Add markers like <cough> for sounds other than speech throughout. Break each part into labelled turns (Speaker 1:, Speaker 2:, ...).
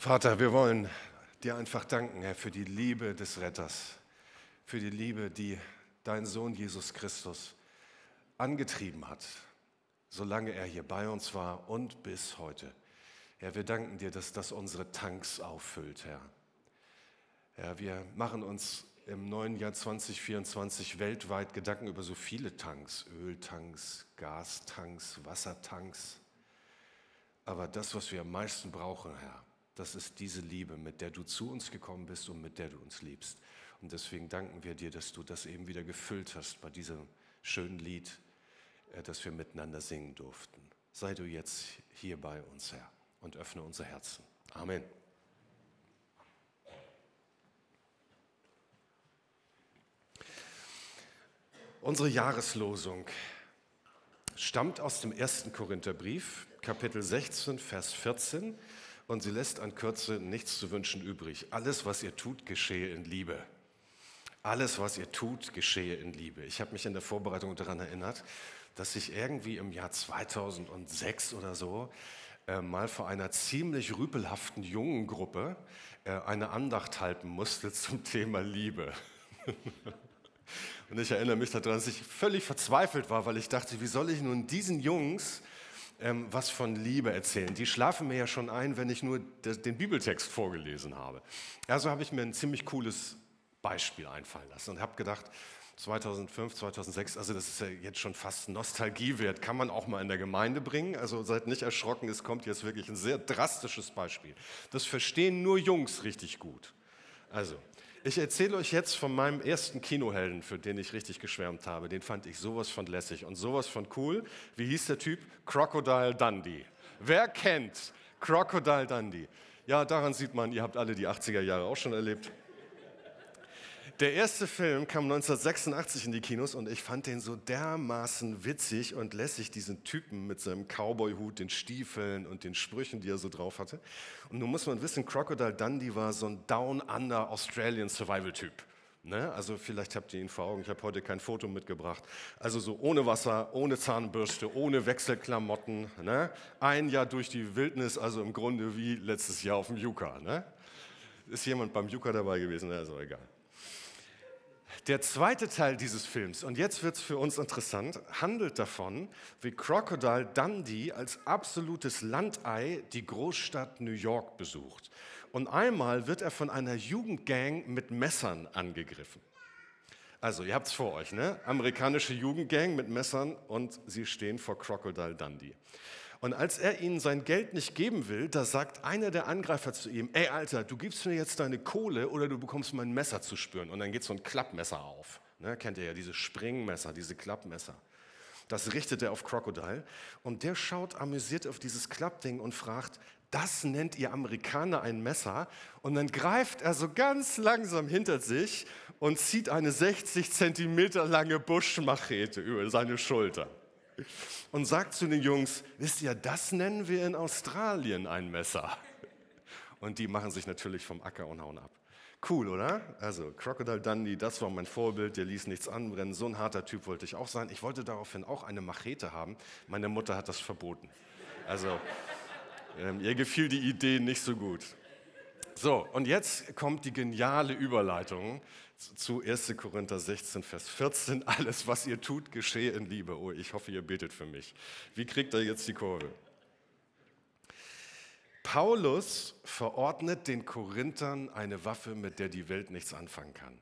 Speaker 1: Vater, wir wollen dir einfach danken, Herr, für die Liebe des Retters, für die Liebe, die dein Sohn Jesus Christus angetrieben hat, solange er hier bei uns war und bis heute. Herr, wir danken dir, dass das unsere Tanks auffüllt, Herr. Herr, wir machen uns im neuen Jahr 2024 weltweit Gedanken über so viele Tanks, Öltanks, Gastanks, Wassertanks. Aber das, was wir am meisten brauchen, Herr, das ist diese Liebe, mit der du zu uns gekommen bist und mit der du uns liebst. Und deswegen danken wir dir, dass du das eben wieder gefüllt hast bei diesem schönen Lied, äh, das wir miteinander singen durften. Sei du jetzt hier bei uns, Herr, und öffne unser Herzen. Amen. Unsere Jahreslosung stammt aus dem ersten Korintherbrief, Kapitel 16, Vers 14 und sie lässt an Kürze nichts zu wünschen übrig. Alles, was ihr tut, geschehe in Liebe. Alles, was ihr tut, geschehe in Liebe. Ich habe mich in der Vorbereitung daran erinnert, dass ich irgendwie im Jahr 2006 oder so äh, mal vor einer ziemlich rüpelhaften jungen Gruppe äh, eine Andacht halten musste zum <laughs> Thema Liebe. Und ich erinnere mich daran, dass ich völlig verzweifelt war, weil ich dachte, wie soll ich nun diesen Jungs ähm, was von Liebe erzählen. Die schlafen mir ja schon ein, wenn ich nur den Bibeltext vorgelesen habe. Also habe ich mir ein ziemlich cooles Beispiel einfallen lassen und habe gedacht, 2005, 2006, also das ist ja jetzt schon fast Nostalgiewert, kann man auch mal in der Gemeinde bringen. Also seid nicht erschrocken, es kommt jetzt wirklich ein sehr drastisches Beispiel. Das verstehen nur Jungs richtig gut. Also, ich erzähle euch jetzt von meinem ersten Kinohelden, für den ich richtig geschwärmt habe. Den fand ich sowas von lässig und sowas von cool. Wie hieß der Typ? Crocodile Dundee. Wer kennt Crocodile Dundee? Ja, daran sieht man, ihr habt alle die 80er Jahre auch schon erlebt. Der erste Film kam 1986 in die Kinos und ich fand den so dermaßen witzig und lässig, diesen Typen mit seinem Cowboy-Hut, den Stiefeln und den Sprüchen, die er so drauf hatte. Und nun muss man wissen, Crocodile Dundee war so ein Down-Under Australian Survival-Typ. Ne? Also vielleicht habt ihr ihn vor Augen, ich habe heute kein Foto mitgebracht. Also so ohne Wasser, ohne Zahnbürste, ohne Wechselklamotten. Ne? Ein Jahr durch die Wildnis, also im Grunde wie letztes Jahr auf dem Yucca. Ne? Ist jemand beim Yucca dabei gewesen? Also egal. Der zweite Teil dieses Films, und jetzt wird es für uns interessant, handelt davon, wie Crocodile Dundee als absolutes Landei die Großstadt New York besucht. Und einmal wird er von einer Jugendgang mit Messern angegriffen. Also, ihr habt es vor euch, ne? Amerikanische Jugendgang mit Messern und sie stehen vor Crocodile Dundee. Und als er ihnen sein Geld nicht geben will, da sagt einer der Angreifer zu ihm, ey Alter, du gibst mir jetzt deine Kohle oder du bekommst mein Messer zu spüren. Und dann geht so ein Klappmesser auf. Ne, kennt ihr ja, diese Springmesser, diese Klappmesser. Das richtet er auf Crocodile. Und der schaut amüsiert auf dieses Klappding und fragt, das nennt ihr Amerikaner ein Messer? Und dann greift er so ganz langsam hinter sich und zieht eine 60 Zentimeter lange Buschmachete über seine Schulter und sagt zu den Jungs, wisst ihr, das nennen wir in Australien ein Messer. Und die machen sich natürlich vom Acker und hauen ab. Cool, oder? Also Crocodile Dundee, das war mein Vorbild, der ließ nichts anbrennen. So ein harter Typ wollte ich auch sein. Ich wollte daraufhin auch eine Machete haben. Meine Mutter hat das verboten. Also ähm, ihr gefiel die Idee nicht so gut. So, und jetzt kommt die geniale Überleitung zu 1. Korinther 16, Vers 14. <laughs> Alles, was ihr tut, geschehe in Liebe. Oh, ich hoffe, ihr betet für mich. Wie kriegt er jetzt die Kurve? Paulus verordnet den Korinthern eine Waffe, mit der die Welt nichts anfangen kann.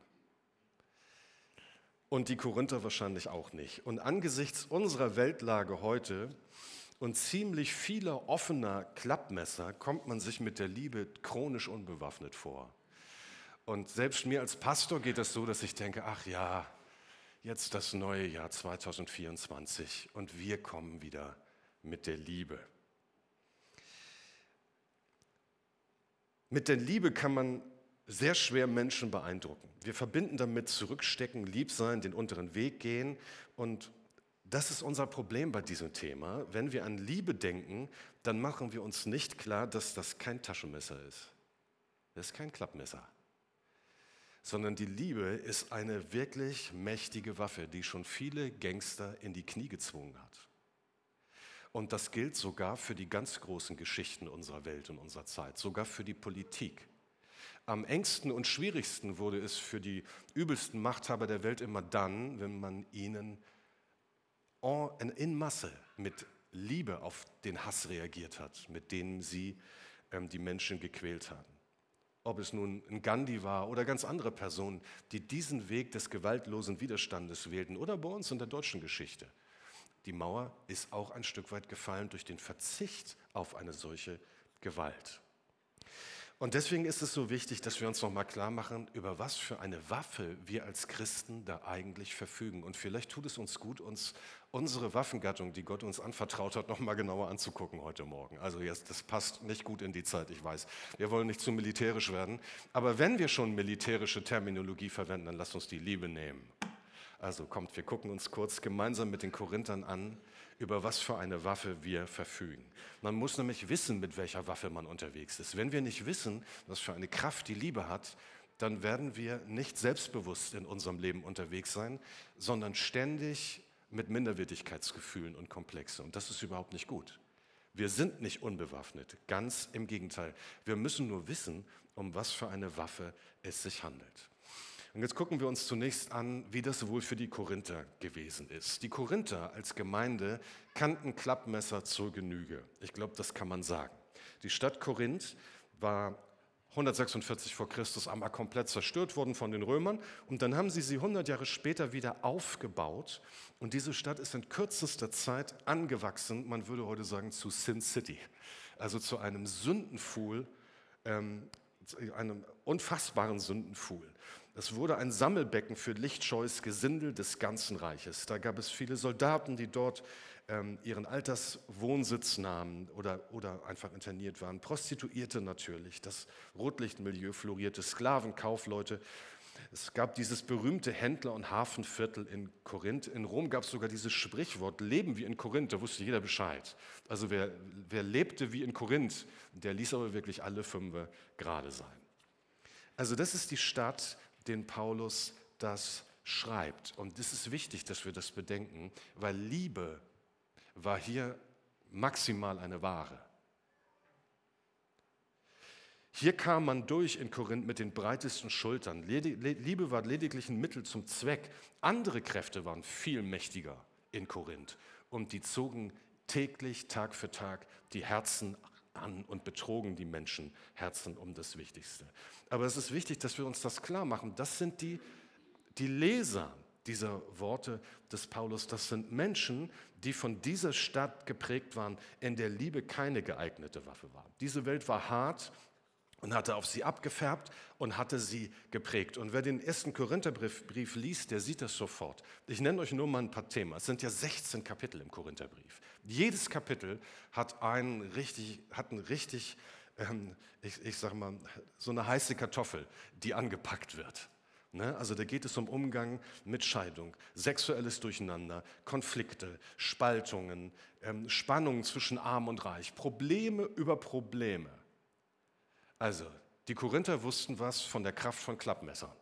Speaker 1: Und die Korinther wahrscheinlich auch nicht. Und angesichts unserer Weltlage heute und ziemlich vieler offener Klappmesser kommt man sich mit der Liebe chronisch unbewaffnet vor. Und selbst mir als Pastor geht es so, dass ich denke, ach ja, jetzt das neue Jahr 2024 und wir kommen wieder mit der Liebe. Mit der Liebe kann man sehr schwer Menschen beeindrucken. Wir verbinden damit zurückstecken, lieb sein, den unteren Weg gehen. Und das ist unser Problem bei diesem Thema. Wenn wir an Liebe denken, dann machen wir uns nicht klar, dass das kein Taschenmesser ist. Das ist kein Klappmesser sondern die Liebe ist eine wirklich mächtige Waffe, die schon viele Gangster in die Knie gezwungen hat. Und das gilt sogar für die ganz großen Geschichten unserer Welt und unserer Zeit, sogar für die Politik. Am engsten und schwierigsten wurde es für die übelsten Machthaber der Welt immer dann, wenn man ihnen in Masse mit Liebe auf den Hass reagiert hat, mit dem sie ähm, die Menschen gequält haben. Ob es nun ein Gandhi war oder ganz andere Personen, die diesen Weg des gewaltlosen Widerstandes wählten oder bei uns in der deutschen Geschichte. Die Mauer ist auch ein Stück weit gefallen durch den Verzicht auf eine solche Gewalt. Und deswegen ist es so wichtig, dass wir uns nochmal klar machen, über was für eine Waffe wir als Christen da eigentlich verfügen. Und vielleicht tut es uns gut, uns unsere Waffengattung, die Gott uns anvertraut hat, nochmal genauer anzugucken heute Morgen. Also jetzt, das passt nicht gut in die Zeit, ich weiß. Wir wollen nicht zu militärisch werden. Aber wenn wir schon militärische Terminologie verwenden, dann lasst uns die Liebe nehmen. Also kommt, wir gucken uns kurz gemeinsam mit den Korinthern an, über was für eine Waffe wir verfügen. Man muss nämlich wissen, mit welcher Waffe man unterwegs ist. Wenn wir nicht wissen, was für eine Kraft die Liebe hat, dann werden wir nicht selbstbewusst in unserem Leben unterwegs sein, sondern ständig mit Minderwertigkeitsgefühlen und Komplexe. Und das ist überhaupt nicht gut. Wir sind nicht unbewaffnet, ganz im Gegenteil. Wir müssen nur wissen, um was für eine Waffe es sich handelt. Und jetzt gucken wir uns zunächst an, wie das wohl für die Korinther gewesen ist. Die Korinther als Gemeinde kannten Klappmesser zur Genüge. Ich glaube, das kann man sagen. Die Stadt Korinth war 146 vor Christus einmal komplett zerstört worden von den Römern und dann haben sie sie 100 Jahre später wieder aufgebaut und diese Stadt ist in kürzester Zeit angewachsen, man würde heute sagen zu Sin City, also zu einem Sündenfuhl, ähm, einem unfassbaren Sündenfuhl. Es wurde ein Sammelbecken für lichtscheues Gesindel des ganzen Reiches. Da gab es viele Soldaten, die dort ähm, ihren Alterswohnsitz nahmen oder, oder einfach interniert waren. Prostituierte natürlich, das Rotlichtmilieu florierte, Sklavenkaufleute. Es gab dieses berühmte Händler- und Hafenviertel in Korinth. In Rom gab es sogar dieses Sprichwort, leben wie in Korinth, da wusste jeder Bescheid. Also wer, wer lebte wie in Korinth, der ließ aber wirklich alle Fünfe gerade sein. Also das ist die Stadt, den Paulus das schreibt. Und es ist wichtig, dass wir das bedenken, weil Liebe war hier maximal eine Ware. Hier kam man durch in Korinth mit den breitesten Schultern. Liebe war lediglich ein Mittel zum Zweck. Andere Kräfte waren viel mächtiger in Korinth und die zogen täglich, Tag für Tag die Herzen an und betrogen die Menschen Herzen um das Wichtigste. Aber es ist wichtig, dass wir uns das klar machen. Das sind die, die Leser dieser Worte des Paulus. Das sind Menschen, die von dieser Stadt geprägt waren, in der Liebe keine geeignete Waffe war. Diese Welt war hart, und hatte auf sie abgefärbt und hatte sie geprägt. Und wer den ersten Korintherbrief liest, der sieht das sofort. Ich nenne euch nur mal ein paar Themen. Es sind ja 16 Kapitel im Korintherbrief. Jedes Kapitel hat einen richtig, hat einen richtig ähm, ich, ich sage mal, so eine heiße Kartoffel, die angepackt wird. Ne? Also da geht es um Umgang mit Scheidung, sexuelles Durcheinander, Konflikte, Spaltungen, ähm, Spannungen zwischen Arm und Reich, Probleme über Probleme. Also, die Korinther wussten was von der Kraft von Klappmessern.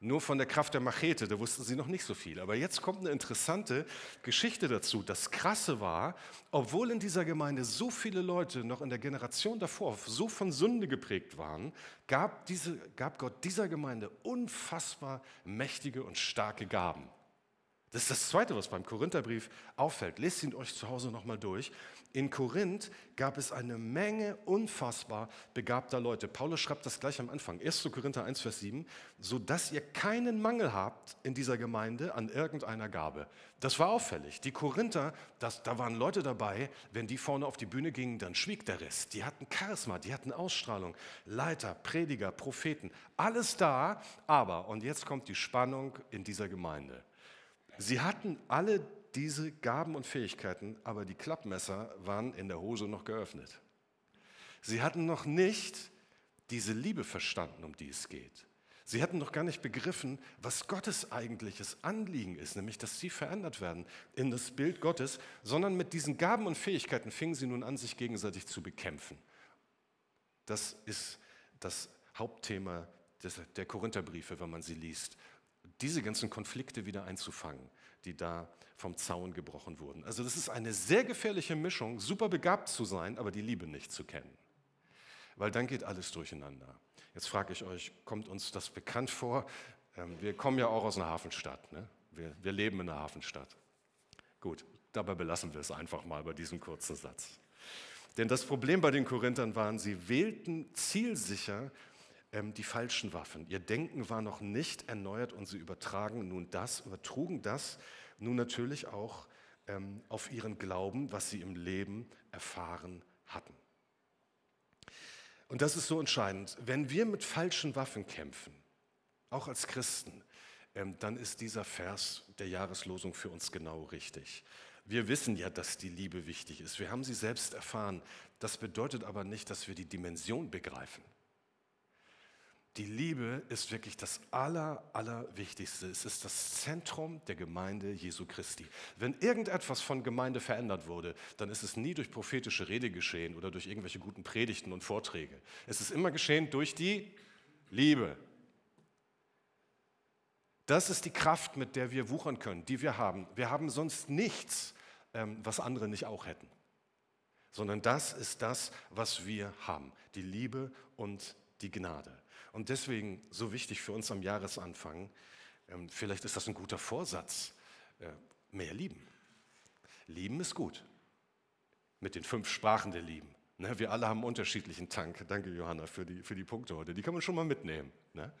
Speaker 1: Nur von der Kraft der Machete, da wussten sie noch nicht so viel. Aber jetzt kommt eine interessante Geschichte dazu. Das Krasse war, obwohl in dieser Gemeinde so viele Leute noch in der Generation davor so von Sünde geprägt waren, gab, diese, gab Gott dieser Gemeinde unfassbar mächtige und starke Gaben. Das ist das Zweite, was beim Korintherbrief auffällt. Lest ihn euch zu Hause nochmal durch. In Korinth gab es eine Menge unfassbar begabter Leute. Paulus schreibt das gleich am Anfang, 1. Korinther 1, Vers 7, sodass ihr keinen Mangel habt in dieser Gemeinde an irgendeiner Gabe. Das war auffällig. Die Korinther, das, da waren Leute dabei, wenn die vorne auf die Bühne gingen, dann schwieg der Rest. Die hatten Charisma, die hatten Ausstrahlung, Leiter, Prediger, Propheten, alles da, aber, und jetzt kommt die Spannung in dieser Gemeinde. Sie hatten alle diese Gaben und Fähigkeiten, aber die Klappmesser waren in der Hose noch geöffnet. Sie hatten noch nicht diese Liebe verstanden, um die es geht. Sie hatten noch gar nicht begriffen, was Gottes eigentliches Anliegen ist, nämlich dass sie verändert werden in das Bild Gottes, sondern mit diesen Gaben und Fähigkeiten fingen sie nun an, sich gegenseitig zu bekämpfen. Das ist das Hauptthema der Korintherbriefe, wenn man sie liest diese ganzen Konflikte wieder einzufangen, die da vom Zaun gebrochen wurden. Also das ist eine sehr gefährliche Mischung, super begabt zu sein, aber die Liebe nicht zu kennen. Weil dann geht alles durcheinander. Jetzt frage ich euch, kommt uns das bekannt vor? Ähm, wir kommen ja auch aus einer Hafenstadt. Ne? Wir, wir leben in einer Hafenstadt. Gut, dabei belassen wir es einfach mal bei diesem kurzen Satz. Denn das Problem bei den Korinthern waren, sie wählten zielsicher ähm, die falschen Waffen. Ihr Denken war noch nicht erneuert und sie übertragen nun das, übertrugen das nun natürlich auch ähm, auf ihren Glauben, was sie im Leben erfahren hatten. Und das ist so entscheidend. Wenn wir mit falschen Waffen kämpfen, auch als Christen, ähm, dann ist dieser Vers der Jahreslosung für uns genau richtig. Wir wissen ja, dass die Liebe wichtig ist. Wir haben sie selbst erfahren. Das bedeutet aber nicht, dass wir die Dimension begreifen. Die Liebe ist wirklich das Aller, Allerwichtigste. Es ist das Zentrum der Gemeinde Jesu Christi. Wenn irgendetwas von Gemeinde verändert wurde, dann ist es nie durch prophetische Rede geschehen oder durch irgendwelche guten Predigten und Vorträge. Es ist immer geschehen durch die Liebe. Das ist die Kraft, mit der wir wuchern können, die wir haben. Wir haben sonst nichts, ähm, was andere nicht auch hätten, sondern das ist das, was wir haben, die Liebe und die Gnade. Und deswegen so wichtig für uns am Jahresanfang, ähm, vielleicht ist das ein guter Vorsatz, äh, mehr lieben. Lieben ist gut. Mit den fünf Sprachen der Lieben. Ne, wir alle haben einen unterschiedlichen Tank. Danke, Johanna, für die, für die Punkte heute. Die kann man schon mal mitnehmen. Ne?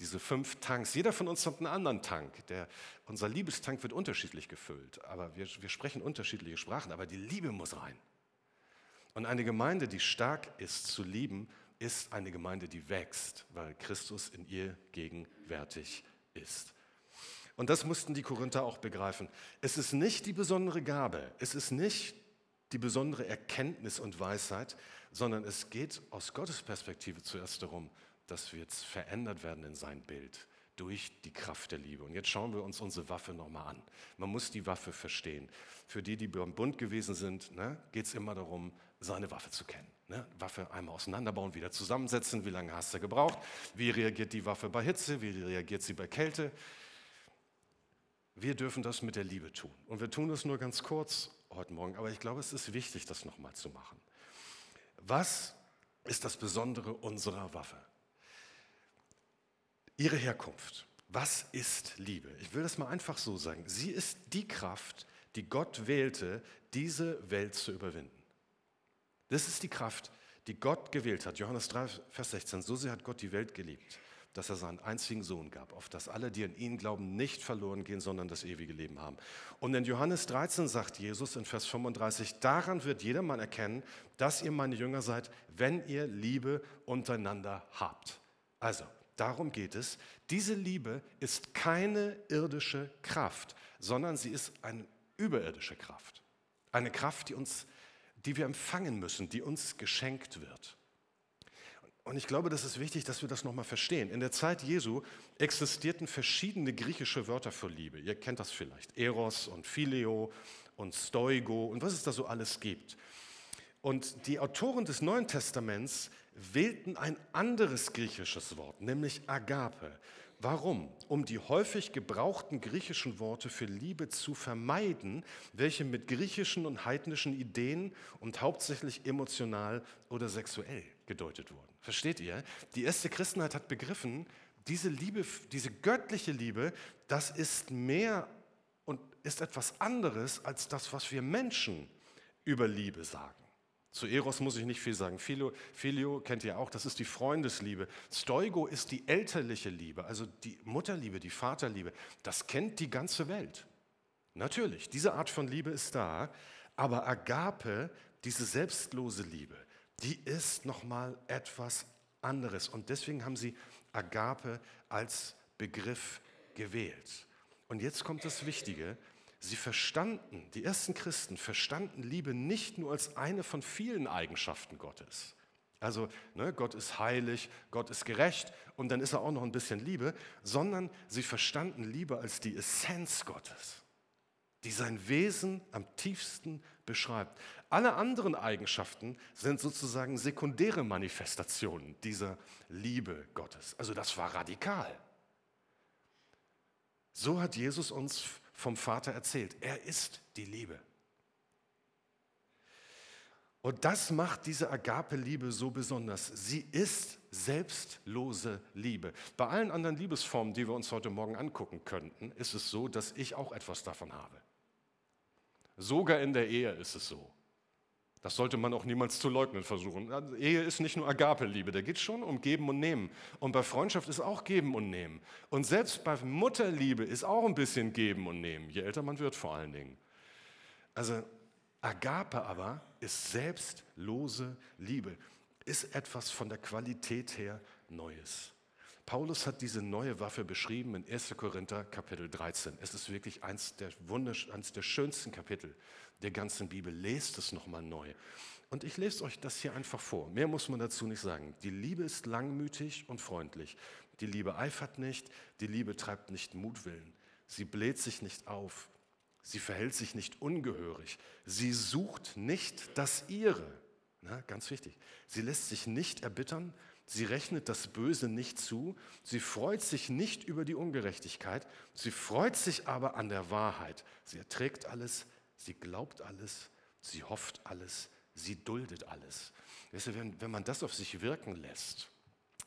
Speaker 1: Diese fünf Tanks. Jeder von uns hat einen anderen Tank. Der, unser Liebestank wird unterschiedlich gefüllt. Aber wir, wir sprechen unterschiedliche Sprachen. Aber die Liebe muss rein. Und eine Gemeinde, die stark ist zu lieben, ist eine Gemeinde, die wächst, weil Christus in ihr gegenwärtig ist. Und das mussten die Korinther auch begreifen. Es ist nicht die besondere Gabe, es ist nicht die besondere Erkenntnis und Weisheit, sondern es geht aus Gottes Perspektive zuerst darum, dass wir jetzt verändert werden in sein Bild durch die Kraft der Liebe. Und jetzt schauen wir uns unsere Waffe nochmal an. Man muss die Waffe verstehen. Für die, die beim Bund gewesen sind, ne, geht es immer darum, seine Waffe zu kennen. Ne? Waffe einmal auseinanderbauen, wieder zusammensetzen. Wie lange hast du gebraucht? Wie reagiert die Waffe bei Hitze? Wie reagiert sie bei Kälte? Wir dürfen das mit der Liebe tun. Und wir tun das nur ganz kurz heute Morgen, aber ich glaube, es ist wichtig, das nochmal zu machen. Was ist das Besondere unserer Waffe? Ihre Herkunft. Was ist Liebe? Ich will das mal einfach so sagen. Sie ist die Kraft, die Gott wählte, diese Welt zu überwinden. Das ist die Kraft, die Gott gewählt hat. Johannes 3, Vers 16. So sehr hat Gott die Welt geliebt, dass er seinen einzigen Sohn gab, auf dass alle, die an ihn glauben, nicht verloren gehen, sondern das ewige Leben haben. Und in Johannes 13 sagt Jesus in Vers 35, daran wird jedermann erkennen, dass ihr meine Jünger seid, wenn ihr Liebe untereinander habt. Also, darum geht es. Diese Liebe ist keine irdische Kraft, sondern sie ist eine überirdische Kraft. Eine Kraft, die uns die wir empfangen müssen, die uns geschenkt wird. Und ich glaube, das ist wichtig, dass wir das nochmal verstehen. In der Zeit Jesu existierten verschiedene griechische Wörter für Liebe. Ihr kennt das vielleicht. Eros und Phileo und Stoigo und was es da so alles gibt. Und die Autoren des Neuen Testaments wählten ein anderes griechisches Wort, nämlich Agape. Warum? Um die häufig gebrauchten griechischen Worte für Liebe zu vermeiden, welche mit griechischen und heidnischen Ideen und hauptsächlich emotional oder sexuell gedeutet wurden. Versteht ihr? Die erste Christenheit hat begriffen, diese Liebe, diese göttliche Liebe, das ist mehr und ist etwas anderes als das, was wir Menschen über Liebe sagen. Zu Eros muss ich nicht viel sagen. Philio, Philio kennt ihr auch, das ist die Freundesliebe. Stoigo ist die elterliche Liebe, also die Mutterliebe, die Vaterliebe. Das kennt die ganze Welt. Natürlich, diese Art von Liebe ist da, aber Agape, diese selbstlose Liebe, die ist nochmal etwas anderes. Und deswegen haben sie Agape als Begriff gewählt. Und jetzt kommt das Wichtige, Sie verstanden, die ersten Christen verstanden Liebe nicht nur als eine von vielen Eigenschaften Gottes. Also ne, Gott ist heilig, Gott ist gerecht und dann ist er auch noch ein bisschen Liebe, sondern sie verstanden Liebe als die Essenz Gottes, die sein Wesen am tiefsten beschreibt. Alle anderen Eigenschaften sind sozusagen sekundäre Manifestationen dieser Liebe Gottes. Also das war radikal. So hat Jesus uns vom Vater erzählt. Er ist die Liebe. Und das macht diese Agape-Liebe so besonders. Sie ist selbstlose Liebe. Bei allen anderen Liebesformen, die wir uns heute Morgen angucken könnten, ist es so, dass ich auch etwas davon habe. Sogar in der Ehe ist es so. Das sollte man auch niemals zu leugnen versuchen. Ehe ist nicht nur Agape-Liebe, da geht es schon um Geben und Nehmen. Und bei Freundschaft ist auch Geben und Nehmen. Und selbst bei Mutterliebe ist auch ein bisschen Geben und Nehmen, je älter man wird vor allen Dingen. Also Agape aber ist selbstlose Liebe, ist etwas von der Qualität her Neues. Paulus hat diese neue Waffe beschrieben in 1. Korinther Kapitel 13. Es ist wirklich eins der, der schönsten Kapitel der ganzen Bibel. Lest es nochmal neu. Und ich lese euch das hier einfach vor. Mehr muss man dazu nicht sagen. Die Liebe ist langmütig und freundlich. Die Liebe eifert nicht. Die Liebe treibt nicht Mutwillen. Sie bläht sich nicht auf. Sie verhält sich nicht ungehörig. Sie sucht nicht das Ihre. Na, ganz wichtig. Sie lässt sich nicht erbittern. Sie rechnet das Böse nicht zu, sie freut sich nicht über die Ungerechtigkeit, sie freut sich aber an der Wahrheit. Sie erträgt alles, sie glaubt alles, sie hofft alles, sie duldet alles. Wenn, wenn man das auf sich wirken lässt,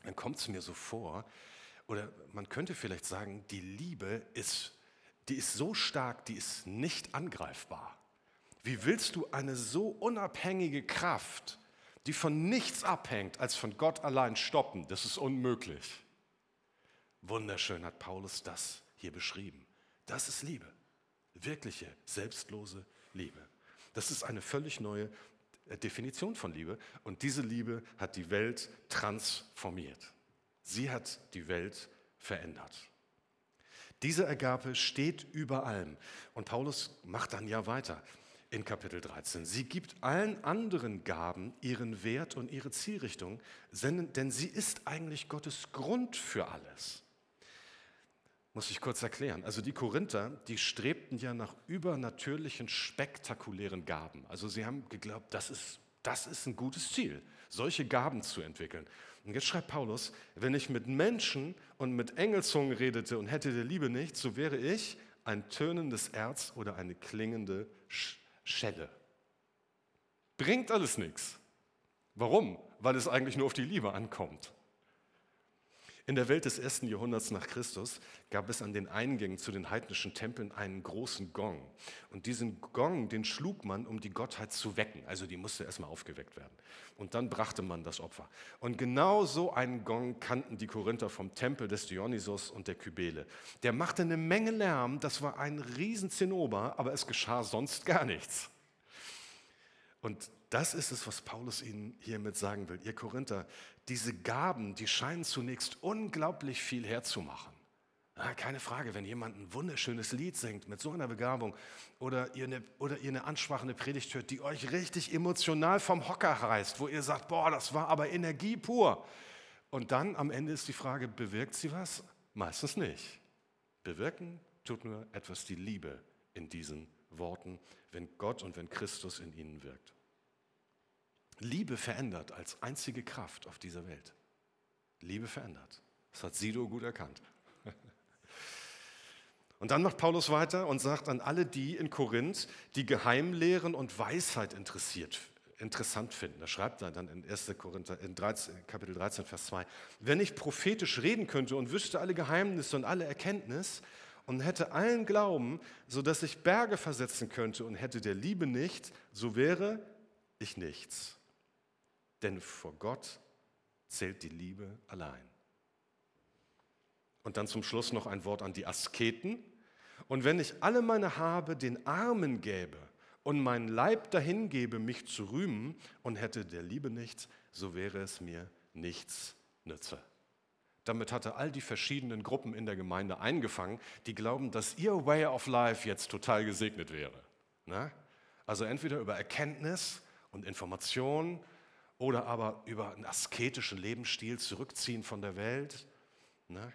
Speaker 1: dann kommt es mir so vor, oder man könnte vielleicht sagen, die Liebe ist, die ist so stark, die ist nicht angreifbar. Wie willst du eine so unabhängige Kraft, die von nichts abhängt als von Gott allein stoppen. Das ist unmöglich. Wunderschön hat Paulus das hier beschrieben. Das ist Liebe. Wirkliche, selbstlose Liebe. Das ist eine völlig neue äh, Definition von Liebe. Und diese Liebe hat die Welt transformiert. Sie hat die Welt verändert. Diese Agape steht über allem. Und Paulus macht dann ja weiter in Kapitel 13. Sie gibt allen anderen Gaben ihren Wert und ihre Zielrichtung, denn sie ist eigentlich Gottes Grund für alles. Muss ich kurz erklären. Also die Korinther, die strebten ja nach übernatürlichen, spektakulären Gaben. Also sie haben geglaubt, das ist, das ist ein gutes Ziel, solche Gaben zu entwickeln. Und jetzt schreibt Paulus, wenn ich mit Menschen und mit Engelzungen redete und hätte der Liebe nicht, so wäre ich ein tönendes Erz oder eine klingende Sch Schelle. Bringt alles nichts. Warum? Weil es eigentlich nur auf die Liebe ankommt. In der Welt des ersten Jahrhunderts nach Christus gab es an den Eingängen zu den heidnischen Tempeln einen großen Gong. Und diesen Gong, den schlug man, um die Gottheit zu wecken. Also die musste erstmal aufgeweckt werden. Und dann brachte man das Opfer. Und genau so einen Gong kannten die Korinther vom Tempel des Dionysos und der Kybele. Der machte eine Menge Lärm, das war ein Riesenzinnober, aber es geschah sonst gar nichts. Und das ist es, was Paulus ihnen hiermit sagen will. Ihr Korinther, diese Gaben, die scheinen zunächst unglaublich viel herzumachen. Ja, keine Frage, wenn jemand ein wunderschönes Lied singt mit so einer Begabung oder ihr, eine, oder ihr eine ansprachende Predigt hört, die euch richtig emotional vom Hocker reißt, wo ihr sagt, boah, das war aber Energie pur. Und dann am Ende ist die Frage, bewirkt sie was? Meistens nicht. Bewirken tut nur etwas die Liebe in diesen Worten, wenn Gott und wenn Christus in ihnen wirkt. Liebe verändert als einzige Kraft auf dieser Welt. Liebe verändert. Das hat Sido gut erkannt. <laughs> Und dann macht Paulus weiter und sagt an alle die in Korinth, die Geheimlehren und Weisheit interessiert, interessant finden. Da schreibt er dann in 1. Korinther, in 13, Kapitel 13, Vers 2, wenn ich prophetisch reden könnte und wüsste alle Geheimnisse und alle Erkenntnis und hätte allen Glauben, so dass ich Berge versetzen könnte und hätte der Liebe nicht, so wäre ich nichts. Denn vor Gott zählt die Liebe allein. Und dann zum Schluss noch ein Wort an die Asketen. Und wenn ich alle meine Habe den Armen gäbe und meinen Leib dahingebe, mich zu rühmen und hätte der Liebe nichts, so wäre es mir nichts nütze. Damit hatte all die verschiedenen Gruppen in der Gemeinde eingefangen, die glauben, dass ihr Way of Life jetzt total gesegnet wäre. Ne? Also entweder über Erkenntnis und Information oder aber über einen asketischen Lebensstil zurückziehen von der Welt. Ne?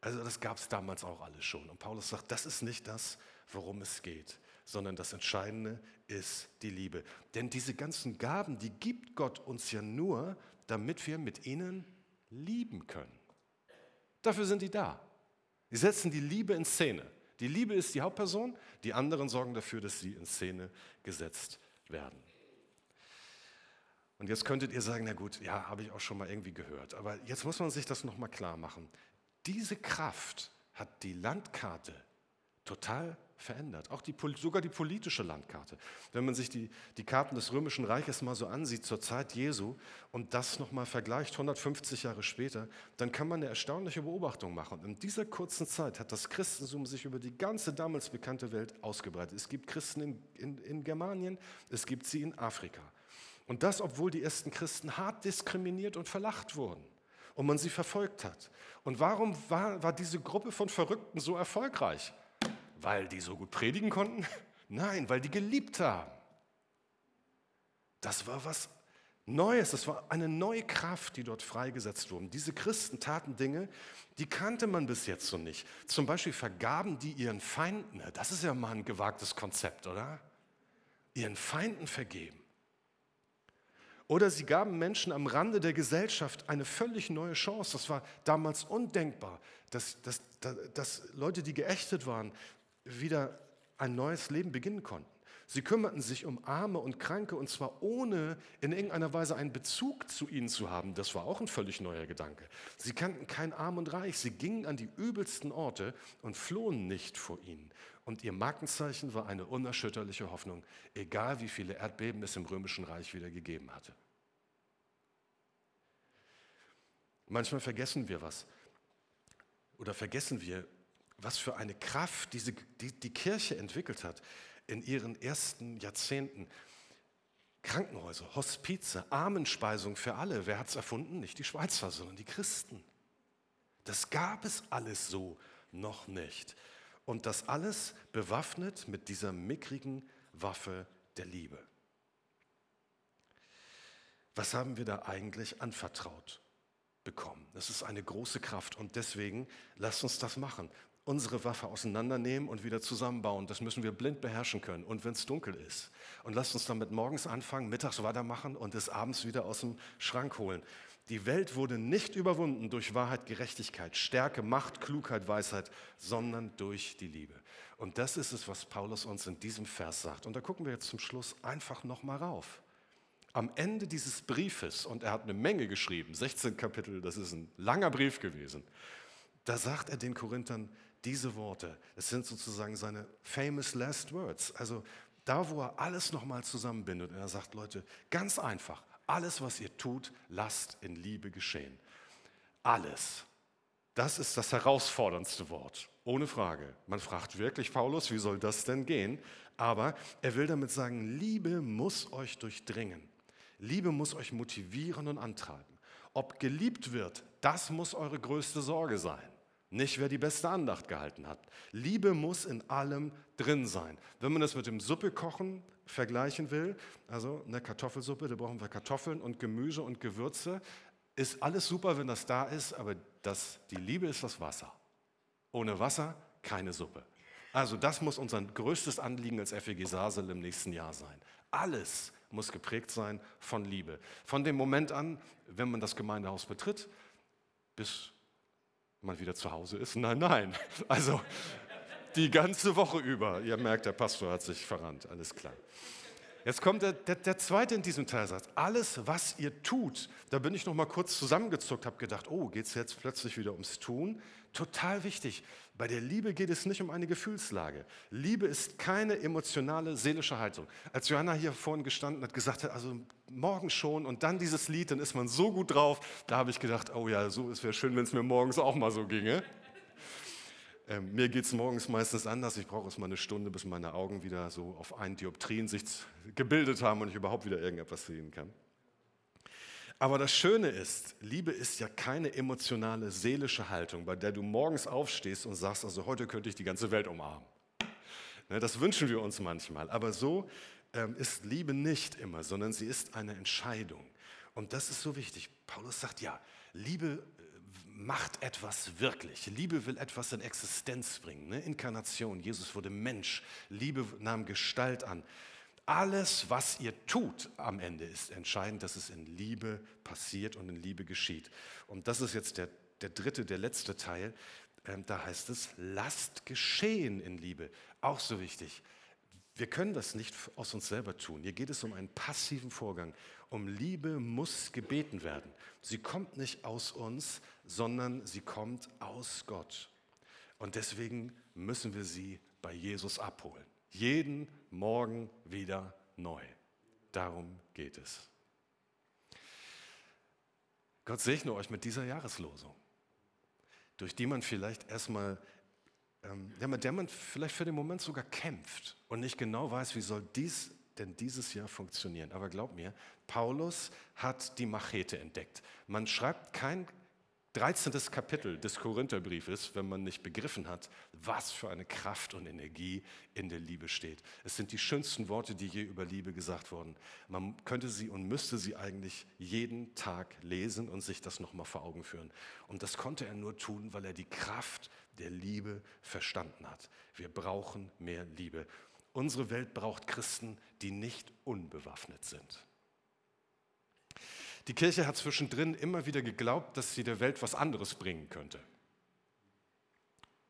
Speaker 1: Also das gab es damals auch alles schon. Und Paulus sagt, das ist nicht das, worum es geht, sondern das Entscheidende ist die Liebe. Denn diese ganzen Gaben, die gibt Gott uns ja nur, damit wir mit ihnen lieben können. Dafür sind die da. Sie setzen die Liebe in Szene. Die Liebe ist die Hauptperson, die anderen sorgen dafür, dass sie in Szene gesetzt werden. Und jetzt könntet ihr sagen, na gut, ja, habe ich auch schon mal irgendwie gehört. Aber jetzt muss man sich das nochmal klar machen. Diese Kraft hat die Landkarte total verändert. Auch die, sogar die politische Landkarte. Wenn man sich die, die Karten des Römischen Reiches mal so ansieht zur Zeit Jesu und das nochmal vergleicht, 150 Jahre später, dann kann man eine erstaunliche Beobachtung machen. In dieser kurzen Zeit hat das Christentum sich über die ganze damals bekannte Welt ausgebreitet. Es gibt Christen in, in, in Germanien, es gibt sie in Afrika. Und das, obwohl die ersten Christen hart diskriminiert und verlacht wurden und man sie verfolgt hat. Und warum war, war diese Gruppe von Verrückten so erfolgreich? Weil die so gut predigen konnten? <laughs> Nein, weil die geliebt haben. Das war was Neues, das war eine neue Kraft, die dort freigesetzt wurde. Diese Christen taten Dinge, die kannte man bis jetzt so nicht. Zum Beispiel vergaben die ihren Feinden. Das ist ja mal ein gewagtes Konzept, oder? Ihren Feinden vergeben. Oder sie gaben Menschen am Rande der Gesellschaft eine völlig neue Chance. Das war damals undenkbar, dass, dass, dass Leute, die geächtet waren, wieder ein neues Leben beginnen konnten. Sie kümmerten sich um Arme und Kranke und zwar ohne in irgendeiner Weise einen Bezug zu ihnen zu haben. Das war auch ein völlig neuer Gedanke. Sie kannten kein Arm und Reich. Sie gingen an die übelsten Orte und flohen nicht vor ihnen. Und ihr Markenzeichen war eine unerschütterliche Hoffnung, egal wie viele Erdbeben es im römischen Reich wieder gegeben hatte. Manchmal vergessen wir was. Oder vergessen wir, was für eine Kraft diese, die, die Kirche entwickelt hat in ihren ersten Jahrzehnten. Krankenhäuser, Hospize, Armenspeisung für alle. Wer hat es erfunden? Nicht die Schweizer, sondern die Christen. Das gab es alles so noch nicht. Und das alles bewaffnet mit dieser mickrigen Waffe der Liebe. Was haben wir da eigentlich anvertraut bekommen? Das ist eine große Kraft und deswegen lasst uns das machen unsere Waffe auseinandernehmen und wieder zusammenbauen. Das müssen wir blind beherrschen können. Und wenn es dunkel ist. Und lasst uns damit morgens anfangen, mittags weitermachen und es abends wieder aus dem Schrank holen. Die Welt wurde nicht überwunden durch Wahrheit, Gerechtigkeit, Stärke, Macht, Klugheit, Weisheit, sondern durch die Liebe. Und das ist es, was Paulus uns in diesem Vers sagt. Und da gucken wir jetzt zum Schluss einfach nochmal rauf. Am Ende dieses Briefes, und er hat eine Menge geschrieben, 16 Kapitel, das ist ein langer Brief gewesen, da sagt er den Korinthern, diese Worte, es sind sozusagen seine famous last words. Also da, wo er alles nochmal zusammenbindet. Und er sagt, Leute, ganz einfach, alles, was ihr tut, lasst in Liebe geschehen. Alles. Das ist das herausforderndste Wort, ohne Frage. Man fragt wirklich Paulus, wie soll das denn gehen? Aber er will damit sagen, Liebe muss euch durchdringen. Liebe muss euch motivieren und antreiben. Ob geliebt wird, das muss eure größte Sorge sein. Nicht, wer die beste Andacht gehalten hat. Liebe muss in allem drin sein. Wenn man das mit dem Suppekochen vergleichen will, also eine Kartoffelsuppe, da brauchen wir Kartoffeln und Gemüse und Gewürze. Ist alles super, wenn das da ist, aber das, die Liebe ist das Wasser. Ohne Wasser keine Suppe. Also das muss unser größtes Anliegen als FEG Sasel im nächsten Jahr sein. Alles muss geprägt sein von Liebe. Von dem Moment an, wenn man das Gemeindehaus betritt, bis man wieder zu Hause ist? Nein, nein. Also die ganze Woche über. Ihr merkt, der Pastor hat sich verrannt, alles klar. Jetzt kommt der, der, der, zweite in diesem Teilsatz. Alles, was ihr tut, da bin ich noch mal kurz zusammengezuckt, habe gedacht, oh, geht es jetzt plötzlich wieder ums Tun? Total wichtig. Bei der Liebe geht es nicht um eine Gefühlslage. Liebe ist keine emotionale, seelische Haltung. Als Johanna hier vorhin gestanden hat, gesagt hat, also morgen schon und dann dieses Lied, dann ist man so gut drauf. Da habe ich gedacht, oh ja, so es wäre schön, wenn es mir morgens auch mal so ginge. Ähm, mir geht es morgens meistens anders. Ich brauche es mal eine Stunde, bis meine Augen wieder so auf einen Dioptrien sich gebildet haben und ich überhaupt wieder irgendetwas sehen kann. Aber das Schöne ist, Liebe ist ja keine emotionale, seelische Haltung, bei der du morgens aufstehst und sagst, also heute könnte ich die ganze Welt umarmen. Ne, das wünschen wir uns manchmal. Aber so ähm, ist Liebe nicht immer, sondern sie ist eine Entscheidung. Und das ist so wichtig. Paulus sagt ja, Liebe macht etwas wirklich. Liebe will etwas in Existenz bringen. Ne? Inkarnation, Jesus wurde Mensch. Liebe nahm Gestalt an. Alles, was ihr tut am Ende, ist entscheidend, dass es in Liebe passiert und in Liebe geschieht. Und das ist jetzt der, der dritte, der letzte Teil. ähm, da heißt es, lasst geschehen in Liebe. Auch so wichtig. Wir können das nicht aus uns selber tun. Hier geht es um einen passiven Vorgang. Um Liebe muss gebeten werden. Sie kommt nicht aus uns, sondern sie kommt aus Gott. Und deswegen müssen wir sie bei Jesus abholen. Jeden Morgen wieder neu. Darum geht es. Gott segne euch mit dieser Jahreslosung, durch die man vielleicht erstmal ähm, mit der man vielleicht für den Moment sogar kämpft und nicht genau weiß, wie soll dies denn dieses Jahr funktionieren. Aber glaub mir, Paulus hat die Machete entdeckt. Man schreibt kein 13. Kapitel des Korintherbriefes, wenn man nicht begriffen hat, was für eine Kraft und Energie in der Liebe steht. Es sind die schönsten Worte, die je über Liebe gesagt wurden. Man könnte sie und müsste sie eigentlich jeden Tag lesen und sich das nochmal vor Augen führen. Und das konnte er nur tun, weil er die Kraft der Liebe verstanden hat. Wir brauchen mehr Liebe. Unsere Welt braucht Christen, die nicht unbewaffnet sind. Die Kirche hat zwischendrin immer wieder geglaubt, dass sie der Welt was anderes bringen könnte.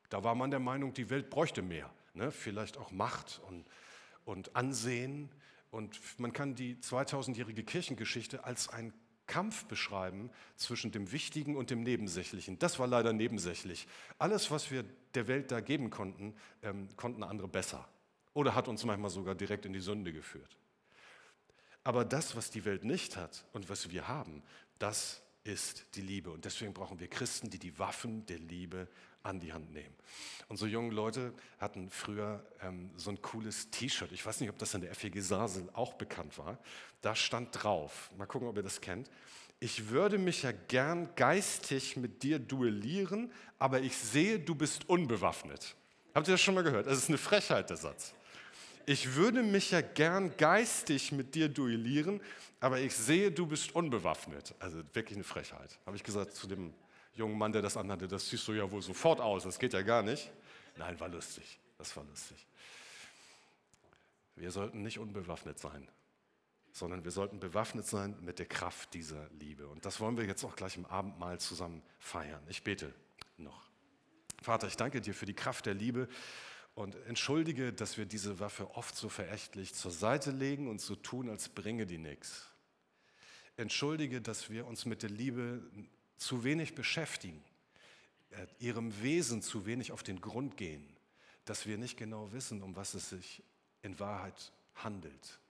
Speaker 1: Da war man der Meinung, die Welt bräuchte mehr, ne? vielleicht auch Macht und, und Ansehen. Und man kann die 2000-jährige Kirchengeschichte als ein Kampf beschreiben zwischen dem Wichtigen und dem Nebensächlichen. Das war leider nebensächlich. Alles, was wir der Welt da geben konnten, ähm, konnten andere besser. Oder hat uns manchmal sogar direkt in die Sünde geführt. Aber das, was die Welt nicht hat und was wir haben, das ist die Liebe. Und deswegen brauchen wir Christen, die die Waffen der Liebe an die Hand nehmen. Unsere jungen Leute hatten früher ähm, so ein cooles T-Shirt. Ich weiß nicht, ob das in der FEG Sasel auch bekannt war. Da stand drauf, mal gucken, ob ihr das kennt. Ich würde mich ja gern geistig mit dir duellieren, aber ich sehe, du bist unbewaffnet. Habt ihr das schon mal gehört? Das ist eine Frechheit, der Satz. Ich würde mich ja gern geistig mit dir duellieren, aber ich sehe, du bist unbewaffnet. Also wirklich eine Frechheit. Habe ich gesagt zu dem jungen Mann, der das anhatte, das siehst du ja wohl sofort aus, das geht ja gar nicht. Nein, war lustig, das war lustig. Wir sollten nicht unbewaffnet sein, sondern wir sollten bewaffnet sein mit der Kraft dieser Liebe. Und das wollen wir jetzt auch gleich im Abendmahl zusammen feiern. Ich bete noch. Vater, ich danke dir für die Kraft der Liebe und entschuldige, dass wir diese Waffe oft so verächtlich zur Seite legen und so tun, als bringe die nichts. Entschuldige, dass wir uns mit der Liebe zu wenig beschäftigen, äh, ihrem Wesen zu wenig auf den Grund gehen, dass wir nicht genau wissen, um was es sich in Wahrheit handelt,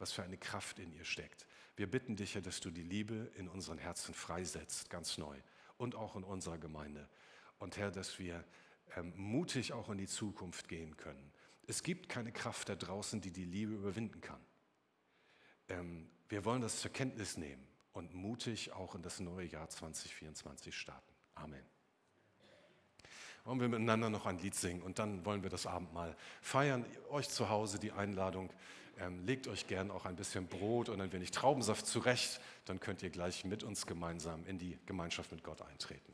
Speaker 1: was für eine Kraft in ihr steckt. Wir bitten dich ja, dass du die Liebe in unseren Herzen freisetzt, ganz neu und auch in unserer Gemeinde. Und Herr, dass wir ähm, mutig auch in die Zukunft gehen können. Es gibt keine Kraft da draußen, die die Liebe überwinden kann. Ähm, wir wollen das zur Kenntnis nehmen und mutig auch in das neue Jahr 2024 starten. Amen. Wollen wir miteinander noch ein Lied singen und dann wollen wir das Abendmahl feiern. Euch zu Hause die Einladung. Ähm, legt euch gern auch ein bisschen Brot und ein wenig Traubensaft zurecht. Dann könnt ihr gleich mit uns gemeinsam in die Gemeinschaft mit Gott eintreten.